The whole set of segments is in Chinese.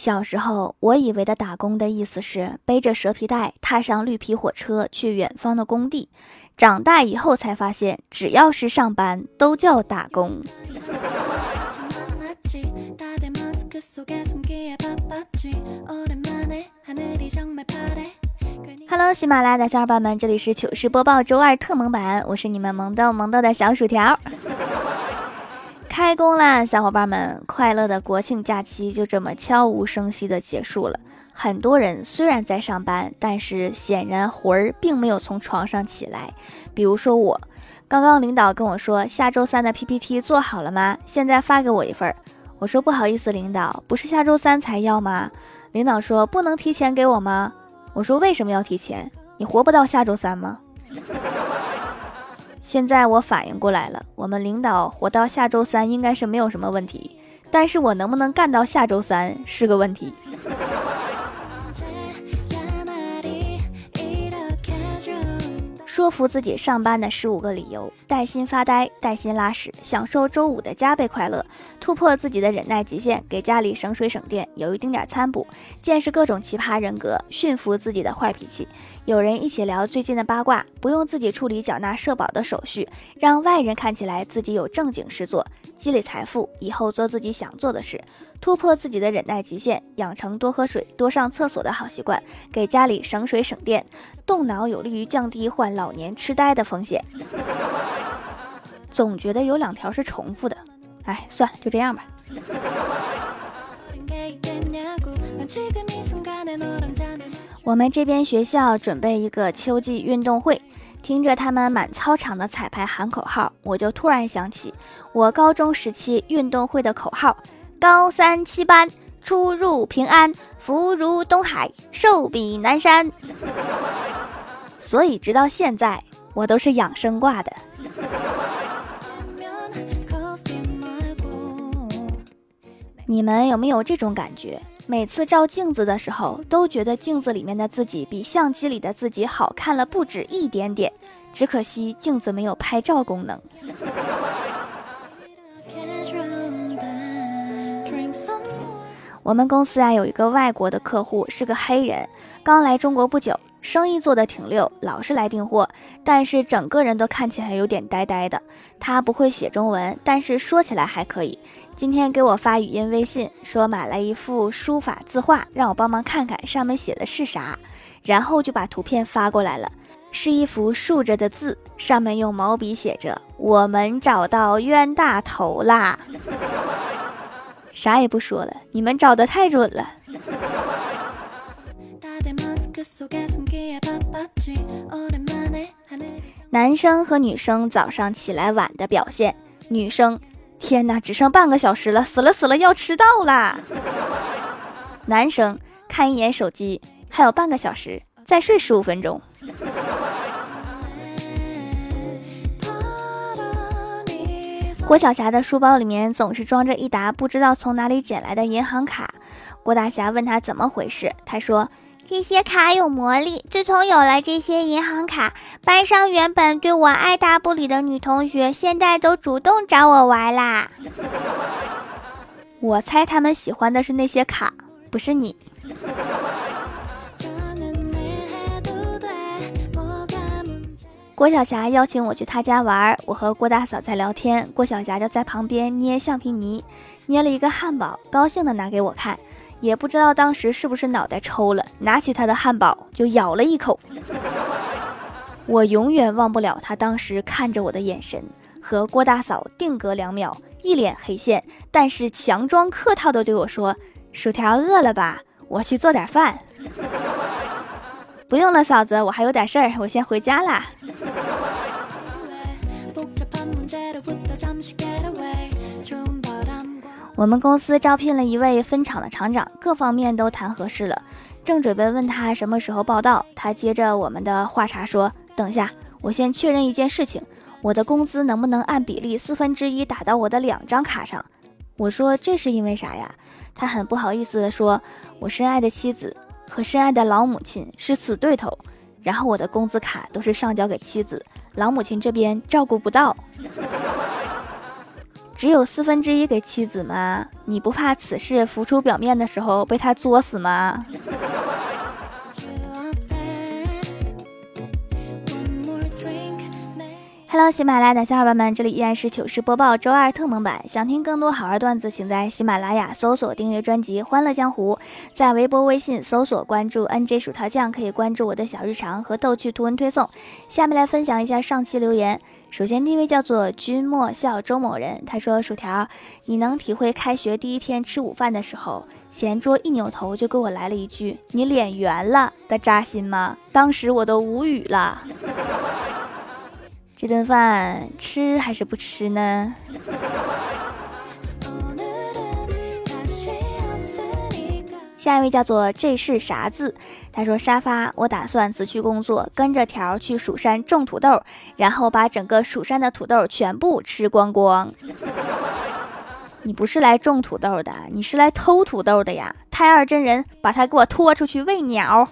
小时候，我以为的打工的意思是背着蛇皮袋，踏上绿皮火车去远方的工地。长大以后才发现，只要是上班，都叫打工。Hello，喜马拉雅的小伙伴们，这里是糗事播报周二特萌版，我是你们萌豆萌豆的小薯条。开工啦，小伙伴们！快乐的国庆假期就这么悄无声息的结束了。很多人虽然在上班，但是显然魂儿并没有从床上起来。比如说我，刚刚领导跟我说下周三的 PPT 做好了吗？现在发给我一份。我说不好意思，领导，不是下周三才要吗？领导说不能提前给我吗？我说为什么要提前？你活不到下周三吗？现在我反应过来了，我们领导活到下周三应该是没有什么问题，但是我能不能干到下周三是个问题。说服自己上班的十五个理由：带薪发呆，带薪拉屎，享受周五的加倍快乐，突破自己的忍耐极限，给家里省水省电，有一丁点餐补，见识各种奇葩人格，驯服自己的坏脾气。有人一起聊最近的八卦，不用自己处理缴纳社保的手续，让外人看起来自己有正经事做，积累财富，以后做自己想做的事，突破自己的忍耐极限，养成多喝水、多上厕所的好习惯，给家里省水省电，动脑有利于降低患老。老年痴呆的风险，总觉得有两条是重复的。哎，算了，就这样吧。我们这边学校准备一个秋季运动会，听着他们满操场的彩排喊口号，我就突然想起我高中时期运动会的口号：高三七班出入平安，福如东海，寿比南山。所以直到现在，我都是养生挂的。你们有没有这种感觉？每次照镜子的时候，都觉得镜子里面的自己比相机里的自己好看了不止一点点。只可惜镜子没有拍照功能。我们公司啊，有一个外国的客户，是个黑人，刚来中国不久。生意做得挺溜，老是来订货，但是整个人都看起来有点呆呆的。他不会写中文，但是说起来还可以。今天给我发语音微信，说买了一幅书法字画，让我帮忙看看上面写的是啥，然后就把图片发过来了，是一幅竖着的字，上面用毛笔写着“我们找到冤大头啦”。啥也不说了，你们找的太准了。男生和女生早上起来晚的表现，女生，天哪，只剩半个小时了，死了死了，要迟到啦！男生看一眼手机，还有半个小时，再睡十五分钟。郭晓霞的书包里面总是装着一沓不知道从哪里捡来的银行卡，郭大侠问他怎么回事，他说。这些卡有魔力。自从有了这些银行卡，班上原本对我爱答不理的女同学，现在都主动找我玩啦。我猜他们喜欢的是那些卡，不是你。郭晓霞邀请我去她家玩，我和郭大嫂在聊天，郭晓霞就在旁边捏橡皮泥，捏了一个汉堡，高兴的拿给我看。也不知道当时是不是脑袋抽了，拿起她的汉堡就咬了一口。我永远忘不了她当时看着我的眼神，和郭大嫂定格两秒，一脸黑线，但是强装客套的对我说：“薯条饿了吧？我去做点饭。”不用了，嫂子，我还有点事儿，我先回家啦。我们公司招聘了一位分厂的厂长，各方面都谈合适了，正准备问他什么时候报道，他接着我们的话茬说：“等下，我先确认一件事情，我的工资能不能按比例四分之一打到我的两张卡上？”我说：“这是因为啥呀？”他很不好意思地说：“我深爱的妻子和深爱的老母亲是死对头，然后我的工资卡都是上交给妻子，老母亲这边照顾不到。”只有四分之一给妻子吗？你不怕此事浮出表面的时候被他作死吗喜马拉雅的小伙伴们，这里依然是糗事播报周二特蒙版。想听更多好玩段子，请在喜马拉雅搜索订阅专辑《欢乐江湖》，在微博、微信搜索关注 NJ 薯条酱，可以关注我的小日常和逗趣图文推送。下面来分享一下上期留言。首先，第一位叫做君莫笑周某人，他说：“薯条，你能体会开学第一天吃午饭的时候，前桌一扭头就给我来了一句‘你脸圆了’的扎心吗？当时我都无语了。” 这顿饭吃还是不吃呢？下一位叫做这是啥字？他说沙发，我打算辞去工作，跟着条去蜀山种土豆，然后把整个蜀山的土豆全部吃光光。你不是来种土豆的，你是来偷土豆的呀！太二真人，把他给我拖出去喂鸟。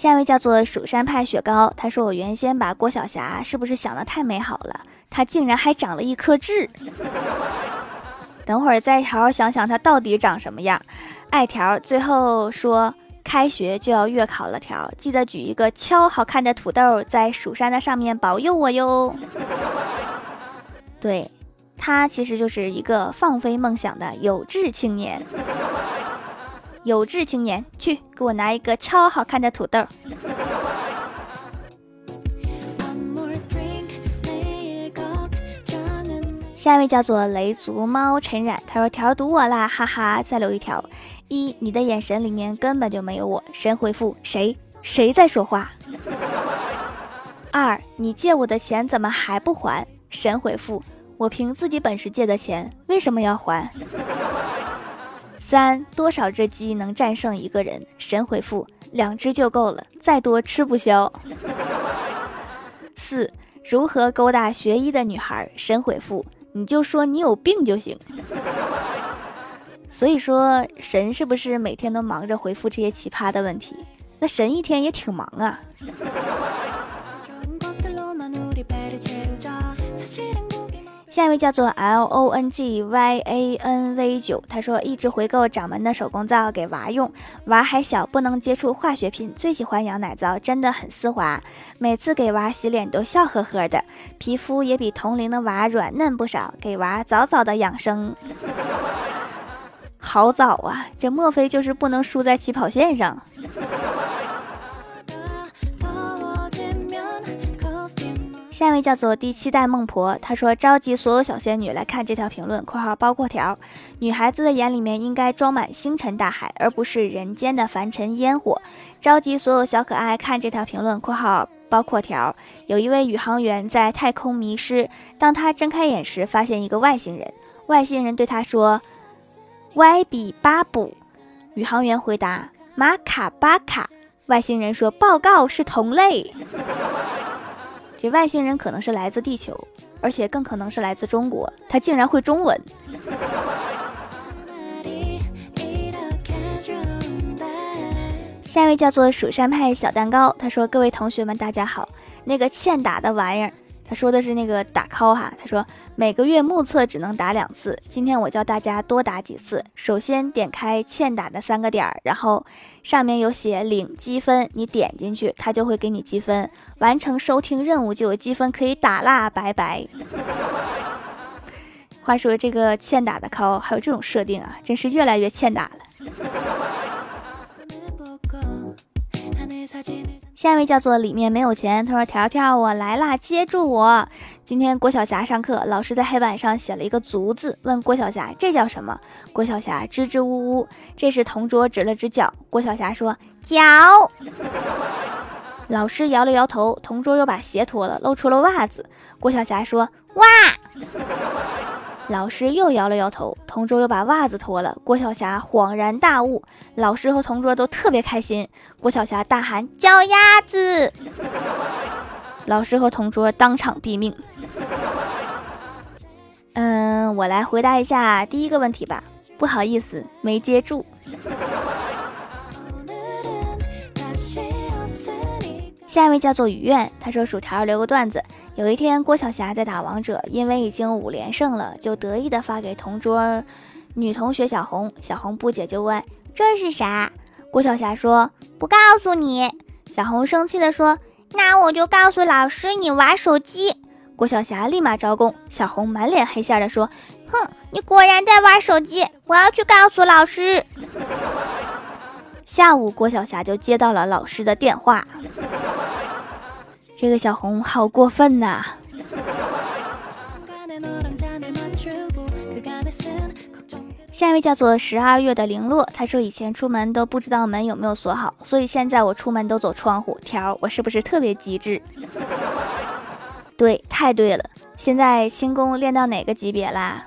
下一位叫做蜀山派雪糕，他说我原先把郭晓霞是不是想的太美好了，他竟然还长了一颗痣。等会儿再好好想想他到底长什么样。爱条最后说开学就要月考了，条记得举一个超好看的土豆在蜀山的上面保佑我哟。对他其实就是一个放飞梦想的有志青年。有志青年，去给我拿一个超好看的土豆。下一位叫做雷族猫陈冉，他说：“条堵我啦，哈哈！”再留一条：一，你的眼神里面根本就没有我。神回复：谁？谁在说话？二，你借我的钱怎么还不还？神回复：我凭自己本事借的钱，为什么要还？三多少只鸡能战胜一个人？神回复：两只就够了，再多吃不消。四如何勾搭学医的女孩？神回复：你就说你有病就行。所以说，神是不是每天都忙着回复这些奇葩的问题？那神一天也挺忙啊。下一位叫做 L O N G Y A N V 九，他说一直回购掌门的手工皂给娃用，娃还小，不能接触化学品，最喜欢羊奶皂，真的很丝滑，每次给娃洗脸都笑呵呵的，皮肤也比同龄的娃软嫩不少，给娃早早的养生，好早啊，这莫非就是不能输在起跑线上？下一位叫做第七代孟婆，她说召集所有小仙女来看这条评论（括号包括条）。女孩子的眼里面应该装满星辰大海，而不是人间的凡尘烟火。召集所有小可爱看这条评论（括号包括条）。有一位宇航员在太空迷失，当他睁开眼时，发现一个外星人。外星人对他说：“Y 比巴布。”宇航员回答：“马卡巴卡。”外星人说：“报告是同类。”这外星人可能是来自地球，而且更可能是来自中国。他竟然会中文。下一位叫做蜀山派小蛋糕，他说：“各位同学们，大家好。那个欠打的玩意儿。”他说的是那个打 call 哈，他说每个月目测只能打两次，今天我教大家多打几次。首先点开欠打的三个点儿，然后上面有写领积分，你点进去，他就会给你积分，完成收听任务就有积分可以打啦，拜拜。话说这个欠打的 call 还有这种设定啊，真是越来越欠打了。下一位叫做里面没有钱，他说条条我来啦，接住我。今天郭晓霞上课，老师在黑板上写了一个足字，问郭晓霞这叫什么？郭晓霞支支吾吾。这时同桌指了指脚，郭晓霞说脚。老师摇了摇头，同桌又把鞋脱了，露出了袜子。郭晓霞说袜。老师又摇了摇头，同桌又把袜子脱了。郭晓霞恍然大悟，老师和同桌都特别开心。郭晓霞大喊：“脚丫子！” 老师和同桌当场毙命。嗯，我来回答一下第一个问题吧。不好意思，没接住。下一位叫做雨苑，他说薯条留个段子。有一天郭晓霞在打王者，因为已经五连胜了，就得意的发给同桌女同学小红。小红不解就问这是啥？郭晓霞说不告诉你。小红生气的说那我就告诉老师你玩手机。郭晓霞立马招供，小红满脸黑线的说哼，你果然在玩手机，我要去告诉老师。下午，郭晓霞就接到了老师的电话。这个小红好过分呐！下一位叫做十二月的零落，他说以前出门都不知道门有没有锁好，所以现在我出门都走窗户。条，我是不是特别机智？对，太对了。现在轻功练到哪个级别啦？